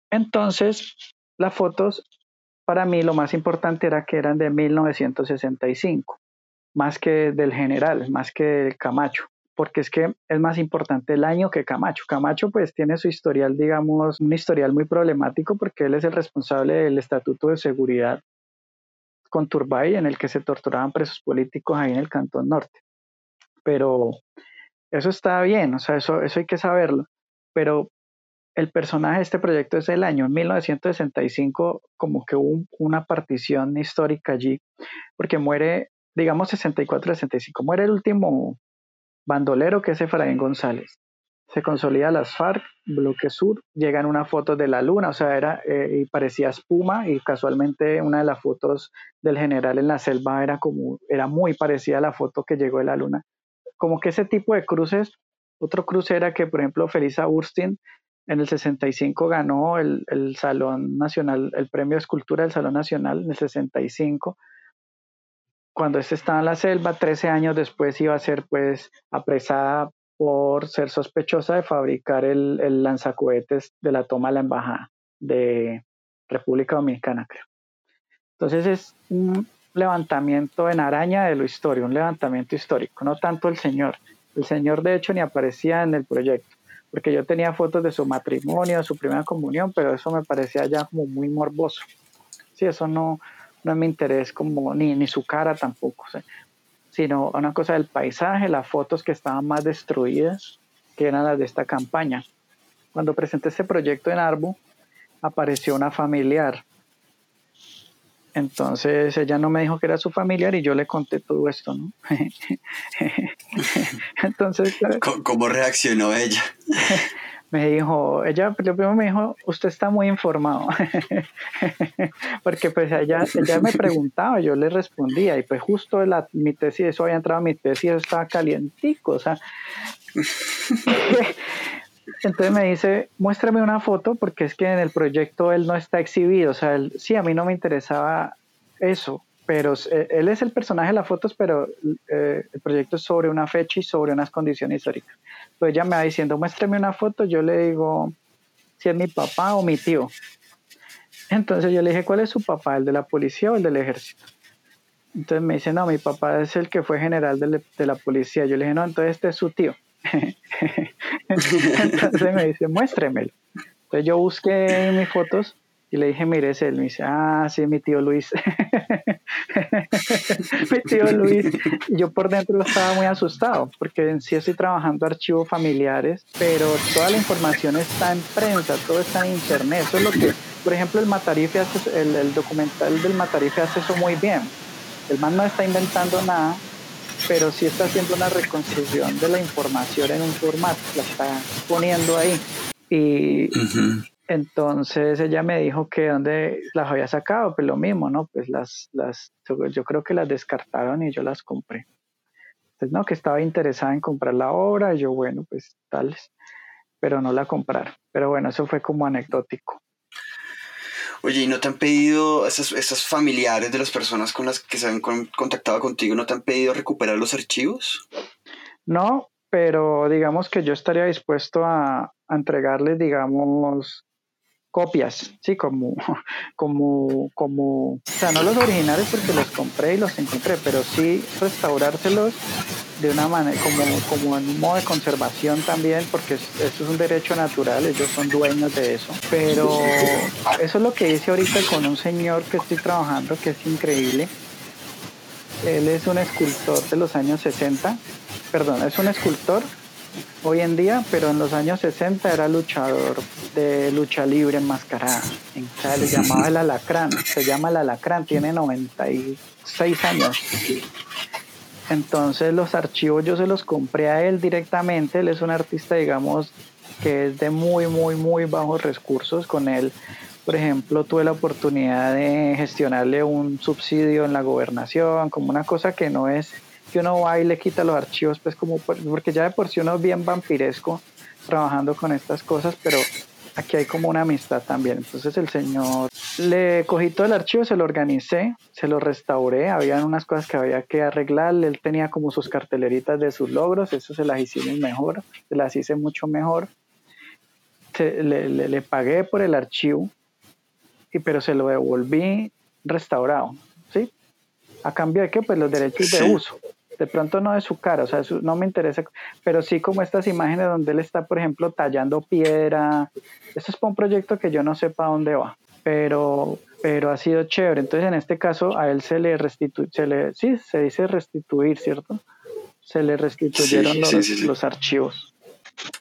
Entonces, las fotos, para mí lo más importante era que eran de 1965, más que del general, más que del Camacho, porque es que es más importante el año que Camacho. Camacho pues tiene su historial, digamos, un historial muy problemático porque él es el responsable del Estatuto de Seguridad con Turbay en el que se torturaban presos políticos ahí en el Cantón Norte. Pero eso está bien, o sea, eso, eso hay que saberlo. Pero el personaje de este proyecto es el año 1965, como que hubo una partición histórica allí, porque muere, digamos, 64-65, muere el último bandolero que es Efraín González. Se consolida las FARC, Bloque Sur, llegan unas fotos de la luna, o sea, era eh, y parecía espuma y casualmente una de las fotos del general en la selva era como, era muy parecida a la foto que llegó de la luna. Como que ese tipo de cruces, otro cruce era que, por ejemplo, Felisa Burstin en el 65 ganó el, el, Salón Nacional, el Premio de Escultura del Salón Nacional en el 65. Cuando este estaba en la selva, 13 años después iba a ser pues apresada por ser sospechosa de fabricar el, el lanzacohetes de la toma de la embajada de República Dominicana, creo. Entonces es un levantamiento en araña de lo histórico, un levantamiento histórico, no tanto el señor. El señor de hecho ni aparecía en el proyecto porque yo tenía fotos de su matrimonio, de su primera comunión, pero eso me parecía ya como muy morboso. Sí, eso no, no es mi interés como, ni, ni su cara tampoco, sino una cosa del paisaje, las fotos que estaban más destruidas, que eran las de esta campaña. Cuando presenté este proyecto en Arbu, apareció una familiar entonces ella no me dijo que era su familiar y yo le conté todo esto, ¿no? Entonces... ¿Cómo reaccionó ella? me dijo, ella primero me dijo, usted está muy informado, porque pues ella, ella me preguntaba, yo le respondía, y pues justo la, mi tesis, eso había entrado a mi tesis, eso estaba calientico, o sea, entonces me dice, muéstrame una foto porque es que en el proyecto él no está exhibido. O sea, sí, a mí no me interesaba eso, pero eh, él es el personaje de las fotos, pero eh, el proyecto es sobre una fecha y sobre unas condiciones históricas. Pues ella me va diciendo, muéstrame una foto, yo le digo si es mi papá o mi tío. Entonces yo le dije, ¿cuál es su papá? ¿El de la policía o el del ejército? Entonces me dice, no, mi papá es el que fue general de la policía. Yo le dije, no, entonces este es su tío. Entonces me dice, muéstremelo. Entonces yo busqué mis fotos y le dije, mire, es él. Me dice, ah, sí, mi tío Luis. mi tío Luis. Y yo por dentro estaba muy asustado, porque en sí estoy trabajando archivos familiares, pero toda la información está en prensa, todo está en internet. Eso es lo que, por ejemplo, el Matarife hace, el, el documental del Matarife hace eso muy bien. El man no está inventando nada, pero sí está haciendo una reconstrucción de la información en un formato, la está poniendo ahí. Y entonces ella me dijo que dónde las había sacado, pues lo mismo, ¿no? Pues las, las, yo creo que las descartaron y yo las compré. Entonces, no, que estaba interesada en comprar la obra, y yo, bueno, pues tales, pero no la compraron. Pero bueno, eso fue como anecdótico. Oye, ¿y no te han pedido, esas, familiares de las personas con las que se han contactado contigo, no te han pedido recuperar los archivos? No, pero digamos que yo estaría dispuesto a entregarles, digamos, copias, sí, como, como, como, o sea, no los originales porque los compré y los encontré, pero sí restaurárselos de una manera, como, como en un modo de conservación también, porque eso es un derecho natural, ellos son dueños de eso. Pero eso es lo que hice ahorita con un señor que estoy trabajando, que es increíble. Él es un escultor de los años 60, perdón, es un escultor hoy en día, pero en los años 60 era luchador de lucha libre enmascarada. En le llamaba el alacrán, se llama el alacrán, tiene 96 años. Entonces los archivos yo se los compré a él directamente, él es un artista, digamos, que es de muy, muy, muy bajos recursos. Con él por ejemplo, tuve la oportunidad de gestionarle un subsidio en la gobernación, como una cosa que no es que uno va y le quita los archivos, pues como, porque ya de por sí uno es bien vampiresco trabajando con estas cosas, pero aquí hay como una amistad también. Entonces el señor le cogí todo el archivo, se lo organicé, se lo restauré, habían unas cosas que había que arreglar, él tenía como sus carteleritas de sus logros, eso se las hicimos mejor, se las hice mucho mejor. le, le, pagué por el archivo, y, pero se lo devolví restaurado, ¿sí? A cambio de que, pues los derechos de uso de pronto no de su cara, o sea, no me interesa, pero sí como estas imágenes donde él está, por ejemplo, tallando piedra. Esto es para un proyecto que yo no sé para dónde va, pero, pero ha sido chévere. Entonces, en este caso, a él se le restituye, se le, sí, se dice restituir, ¿cierto? Se le restituyeron los, archivos.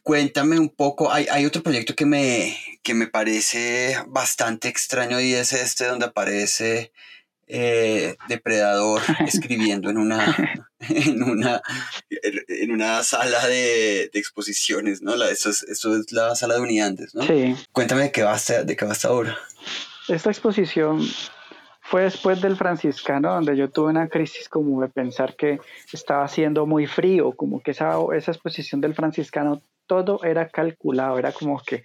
Cuéntame un poco, hay, hay, otro proyecto que me, que me parece bastante extraño y es este donde aparece eh, depredador escribiendo en una, en una, en una sala de, exposiciones, ¿no? La, esto, es, es la sala de unidades, ¿no? Sí. Cuéntame de qué va de qué va esta obra. Esta exposición fue después del franciscano, donde yo tuve una crisis como de pensar que estaba siendo muy frío, como que esa, esa exposición del franciscano todo era calculado, era como que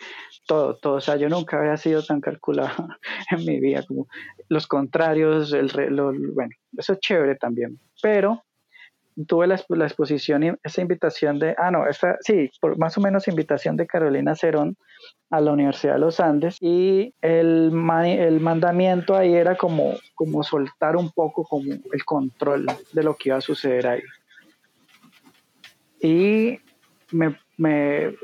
todo, todo, o sea, yo nunca había sido tan calculado en mi vida, como los contrarios, el, bueno, eso es chévere también, pero tuve la, la, exposición, esa invitación de, ah, no, esa, sí, por, más o menos invitación de Carolina Cerón a la Universidad de los Andes y el, el mandamiento ahí era como, como soltar un poco como el control de lo que iba a suceder ahí. Y me, me,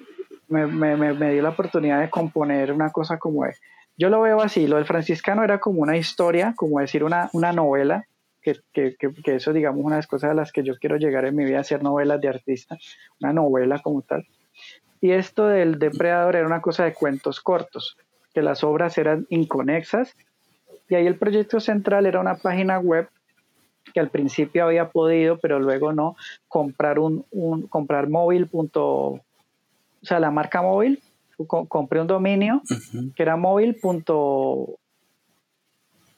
me, me, dio la oportunidad de componer una cosa como es. Yo lo veo así, lo del franciscano era como una historia, como decir una, una novela, que, que, que, eso digamos una de las cosas a las que yo quiero llegar en mi vida, hacer novelas de artista, una novela como tal. Y esto del depredador era una cosa de cuentos cortos, que las obras eran inconexas, y ahí el proyecto central era una página web que al principio había podido, pero luego no, comprar un, un comprar móvil. o sea, la marca móvil, compré un dominio que era móvil. o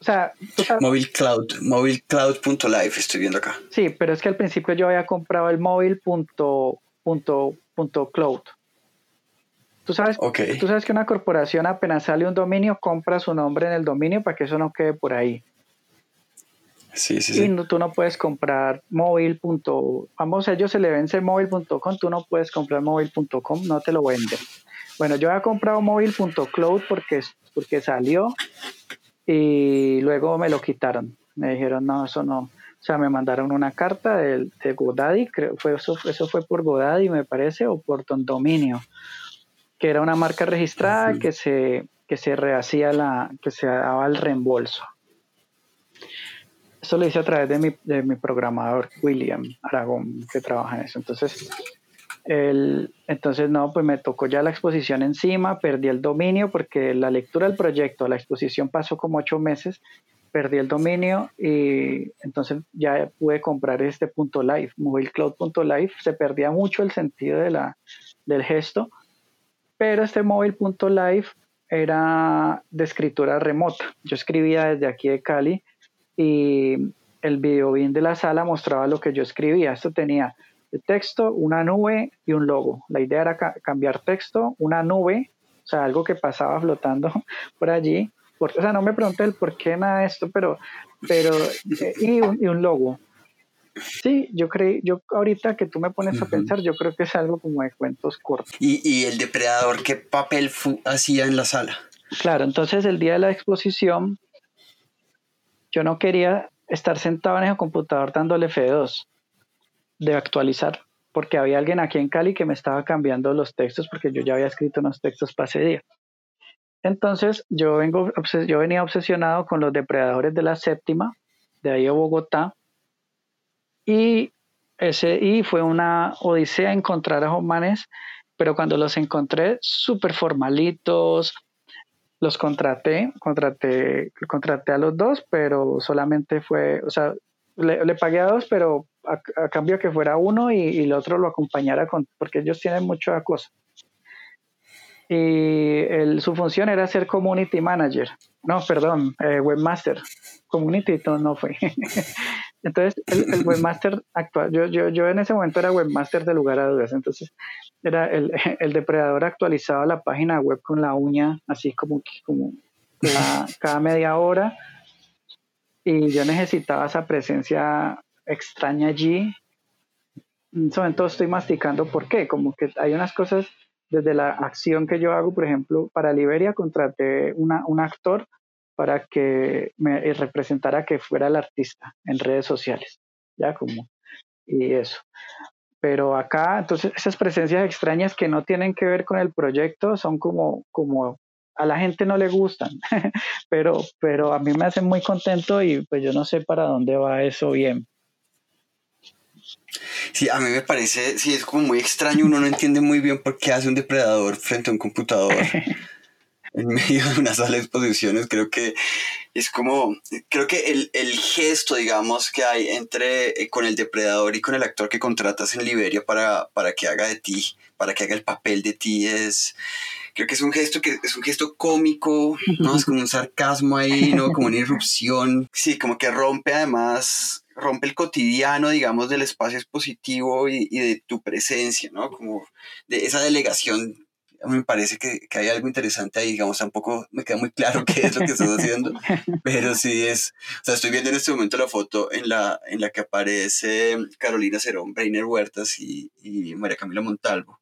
sea, móvil cloud, móvilcloud.live estoy viendo acá. Sí, pero es que al principio yo había comprado el móvil punto, cloud. Tú sabes, tú sabes que una corporación apenas sale un dominio, compra su nombre en el dominio para que eso no quede por ahí. Sí, sí, y tú no puedes comprar móvil. Vamos, ellos se le vence móvil.com, tú no puedes comprar móvil.com, no te lo venden. Bueno, yo había comprado móvil.cloud porque, porque salió y luego me lo quitaron. Me dijeron, no, eso no. O sea, me mandaron una carta de, de Godaddy, creo fue eso, eso fue por Godaddy, me parece, o por Don Dominio, que era una marca registrada que se que se rehacía la, que se daba el reembolso. Eso lo hice a través de mi, de mi programador, William Aragón, que trabaja en eso. Entonces, el, entonces, no, pues me tocó ya la exposición encima, perdí el dominio porque la lectura del proyecto, la exposición pasó como ocho meses, perdí el dominio y entonces ya pude comprar este punto live, mobilecloud.live. Se perdía mucho el sentido de la, del gesto, pero este mobile.live era de escritura remota. Yo escribía desde aquí de Cali y el video bien de la sala mostraba lo que yo escribía. Esto tenía el texto, una nube y un logo. La idea era cambiar texto, una nube, o sea, algo que pasaba flotando por allí. o sea, no me pregunté el por qué nada de esto, pero, pero eh, y, un, logo. Sí, yo creí, yo ahorita que tú me pones a pensar, yo creo que es algo como de cuentos cortos. ¿Y, y el depredador qué papel hacía en la sala? Claro, entonces el día de la exposición yo no quería estar sentado en el computador dándole F2 de actualizar, porque había alguien aquí en Cali que me estaba cambiando los textos porque yo ya había escrito unos textos para ese día. Entonces yo, vengo, yo venía obsesionado con los depredadores de la séptima, de ahí a Bogotá, y, ese, y fue una odisea encontrar a Jomanes, pero cuando los encontré súper formalitos, los contraté, contraté, contraté a los dos, pero solamente fue, o sea, le, pagué a dos, pero a, cambio que fuera uno y, el otro lo acompañara con, porque ellos tienen mucha cosa. Y su función era ser community manager. No, perdón, eh, webmaster. Community no, fue. entonces, el, webmaster actual, yo, yo, yo en ese momento era webmaster de lugar a dudas, entonces era el, el depredador actualizaba la página web con la uña, así como, como cada media hora, y yo necesitaba esa presencia extraña allí. En ese momento estoy masticando por qué, como que hay unas cosas desde la acción que yo hago, por ejemplo, para Liberia contraté una, un actor para que me representara que fuera el artista en redes sociales, ya como, y eso. Pero acá, entonces, esas presencias extrañas que no tienen que ver con el proyecto son como, como a la gente no le gustan, pero, pero a mí me hacen muy contento y pues yo no sé para dónde va eso bien. Sí, a mí me parece, sí, es como muy extraño, uno no entiende muy bien por qué hace un depredador frente a un computador en medio de una sala de exposiciones, creo que es como, creo que el, el gesto, digamos, que hay entre, eh, con el depredador y con el actor que contratas en Liberia para, para que haga de ti, para que haga el papel de ti, es, creo que es un gesto que es un gesto cómico, ¿no? Es como un sarcasmo ahí, ¿no? Como una irrupción, sí, como que rompe además rompe el cotidiano, digamos, del espacio expositivo y, y, de tu presencia, ¿no? Como de esa delegación. Me parece que, que, hay algo interesante ahí, digamos, tampoco me queda muy claro qué es lo que estás haciendo, pero sí es, o sea, estoy viendo en este momento la foto en la, en la que aparece Carolina Cerón, Brainer Huertas y, y María Camila Montalvo.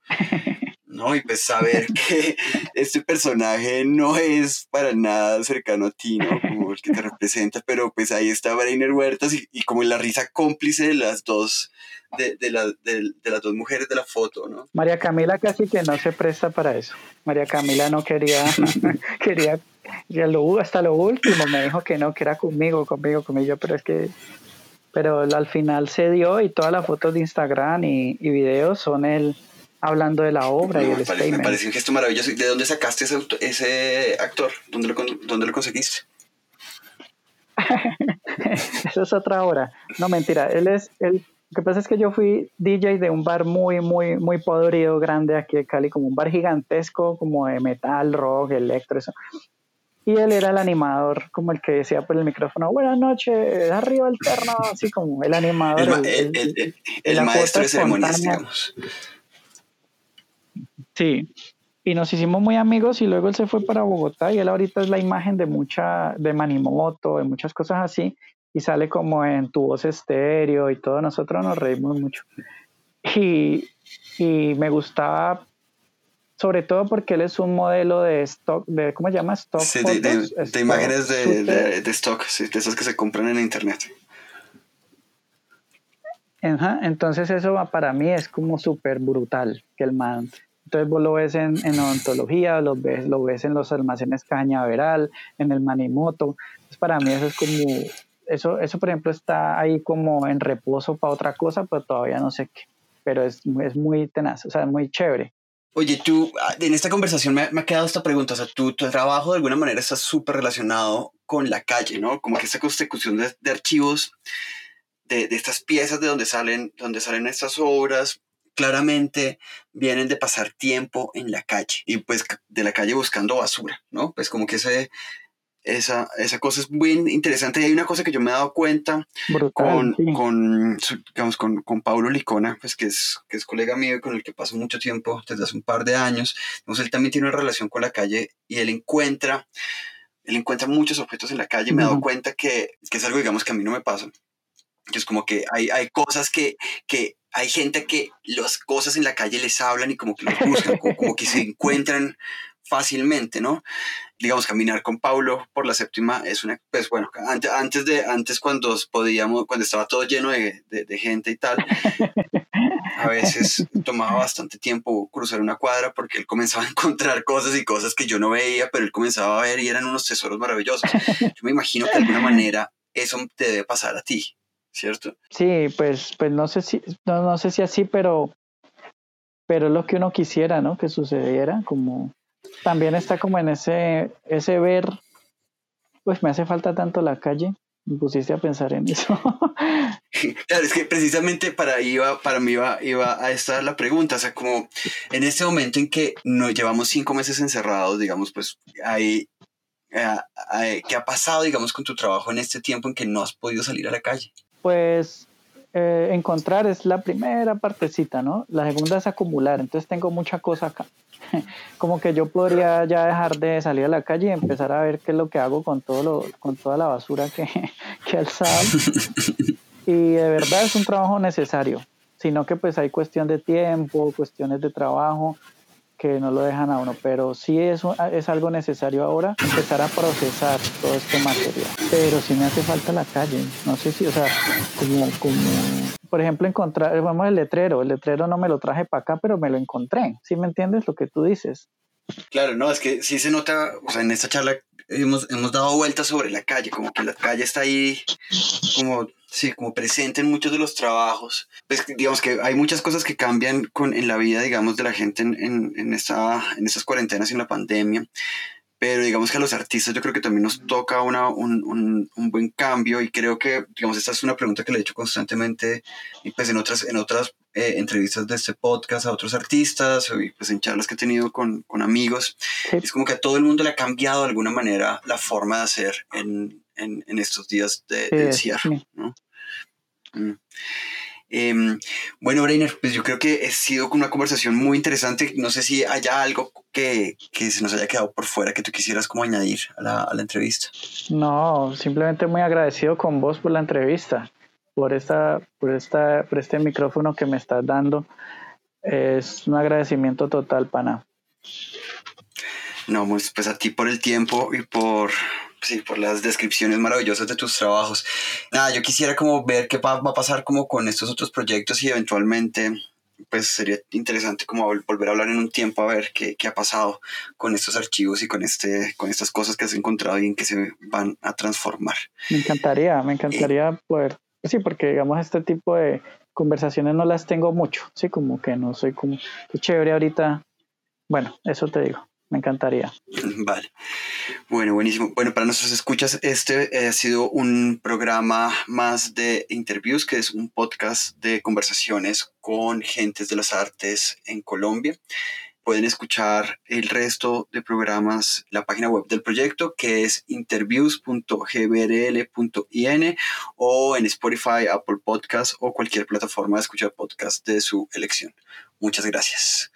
¿No? Y pues saber que este personaje no es para nada cercano a ti, ¿no? Como el que te representa, pero pues ahí está Brainer Huertas y, como la risa cómplice de las dos, de, de, de, las dos mujeres de la foto, ¿no? María Camila casi que no se presta para eso. María Camila no quería, quería, ya lo, hasta lo último me dijo que no, que era conmigo, conmigo, conmigo, pero es que pero al final se dio y todas las fotos de Instagram y, y videos son el, hablando de la obra y el me parece, me parece un gesto maravilloso. ¿De dónde sacaste ese, ese actor? ¿Dónde lo, dónde lo conseguiste? Eso es otra obra. No, mentira. Él es, él, lo que pasa es que yo fui DJ de un bar muy, muy, muy podrido, grande aquí en Cali, como un bar gigantesco, como de metal, rock, electro, eso. Y él era el animador, como el que decía por el micrófono, buenas noches, arriba el terno, así como el animador. El, el, el, el maestro de ceremonias, digamos. Sí, y nos hicimos muy amigos y luego él se fue para Bogotá y él ahorita es la imagen de mucha, de Manimoto, de muchas cosas así, y sale como en tu voz estéreo y todo, nosotros nos reímos mucho. Y, y me gustaba sobre todo porque él es un modelo de stock, de, ¿cómo se llama? Stock. Sí, de, imágenes de, de, stock, sí, de esas que se compran en internet. Ajá, entonces eso para mí es como súper brutal que el man entonces vos lo ves en, en odontología, lo ves, lo ves en los almacenes cañaveral, en el manimoto. Entonces para mí eso es como, eso, eso por ejemplo está ahí como en reposo para otra cosa, pero todavía no sé qué. Pero es, es muy tenaz, o sea, es muy chévere. Oye, tú, ah, en esta conversación me, me, ha quedado esta pregunta, o sea, tu, tu trabajo de alguna manera está súper relacionado con la calle, ¿no? Como que esta consecución de, de archivos, de, de, estas piezas de donde salen, donde salen estas obras, claramente vienen de pasar tiempo en la calle y pues de la calle buscando basura, ¿no? Pues como que ese, esa, esa cosa es muy interesante. Y hay una cosa que yo me he dado cuenta con, con, digamos, con, con Paulo Licona, pues que es, que es colega mío y con el que paso mucho tiempo desde hace un par de años. Entonces él también tiene una relación con la calle y él encuentra, él encuentra muchos objetos en la calle. Me he dado cuenta que, que, es algo, digamos, que a mí no me pasa. Que es como que hay, hay cosas que, que hay gente que las cosas en la calle les hablan y como que los buscan, como, que se encuentran fácilmente, ¿no? Digamos, caminar con Paulo por la séptima es una, pues bueno, antes, de, antes cuando podíamos, cuando estaba todo lleno de, de, gente y tal, a veces tomaba bastante tiempo cruzar una cuadra porque él comenzaba a encontrar cosas y cosas que yo no veía, pero él comenzaba a ver y eran unos tesoros maravillosos. Yo me imagino que de alguna manera eso te debe pasar a ti. ¿Cierto? Sí, pues, pues no sé si, no, no sé si así, pero, pero lo que uno quisiera, ¿no? Que sucediera, como también está como en ese, ese ver, pues me hace falta tanto la calle, me pusiste a pensar en eso. Claro, es que precisamente para, iba, para mí iba, iba a estar la pregunta, o sea, como en este momento en que nos llevamos cinco meses encerrados, digamos, pues ahí, eh, ¿qué ha pasado, digamos, con tu trabajo en este tiempo en que no has podido salir a la calle? Pues eh, encontrar es la primera partecita, ¿no? La segunda es acumular, entonces tengo mucha cosa acá. Como que yo podría ya dejar de salir a la calle y empezar a ver qué es lo que hago con, todo lo, con toda la basura que, que alzado. Y de verdad es un trabajo necesario, sino que pues hay cuestión de tiempo, cuestiones de trabajo que no lo dejan a uno, pero sí es, es algo necesario ahora empezar a procesar todo este material. Pero sí me hace falta la calle, no sé si, o sea, como, como por ejemplo, encontrar, vamos, el letrero, el letrero no me lo traje para acá, pero me lo encontré, ¿sí me entiendes lo que tú dices? Claro, no, es que sí se nota, o sea, en esta charla hemos, hemos dado vueltas sobre la calle, como que la calle está ahí como Sí, como presente en muchos de los trabajos. Pues digamos que hay muchas cosas que cambian con, en la vida, digamos, de la gente en, en, en, esta, en estas cuarentenas y en la pandemia. Pero digamos que a los artistas yo creo que también nos toca una, un, un, un, buen cambio y creo que, digamos, esta es una pregunta que le he hecho constantemente y pues en otras, en otras eh, entrevistas de este podcast a otros artistas y pues en charlas que he tenido con, con amigos. Es como que a todo el mundo le ha cambiado de alguna manera la forma de hacer en, en, en estos días de, de encierro, ¿no? Mm. Eh, bueno, Brainer, pues yo creo que ha sido una conversación muy interesante. No sé si haya algo que, que, se nos haya quedado por fuera que tú quisieras como añadir a la, a la, entrevista. No, simplemente muy agradecido con vos por la entrevista, por, esta, por, esta, por este micrófono que me estás dando. Es un agradecimiento total, pana. No, pues, pues a ti por el tiempo y por, sí, por las descripciones maravillosas de tus trabajos. Nada, yo quisiera como ver qué va, a pasar como con estos otros proyectos y eventualmente pues sería interesante como volver a hablar en un tiempo a ver qué, qué, ha pasado con estos archivos y con, este, con estas cosas que has encontrado y en que se van a transformar. Me encantaría, me encantaría eh, poder, sí, porque digamos este tipo de conversaciones no las tengo mucho, sí, como que no soy como, qué chévere ahorita, bueno, eso te digo. Me encantaría. Vale. Bueno, buenísimo. Bueno, para nuestros escuchas, este ha sido un programa más de interviews, que es un podcast de conversaciones con gentes de las artes en Colombia. Pueden escuchar el resto de programas, la página web del proyecto, que es interviews.gbrl.in o en Spotify, Apple Podcast o cualquier plataforma de escuchar podcast de su elección. Muchas gracias.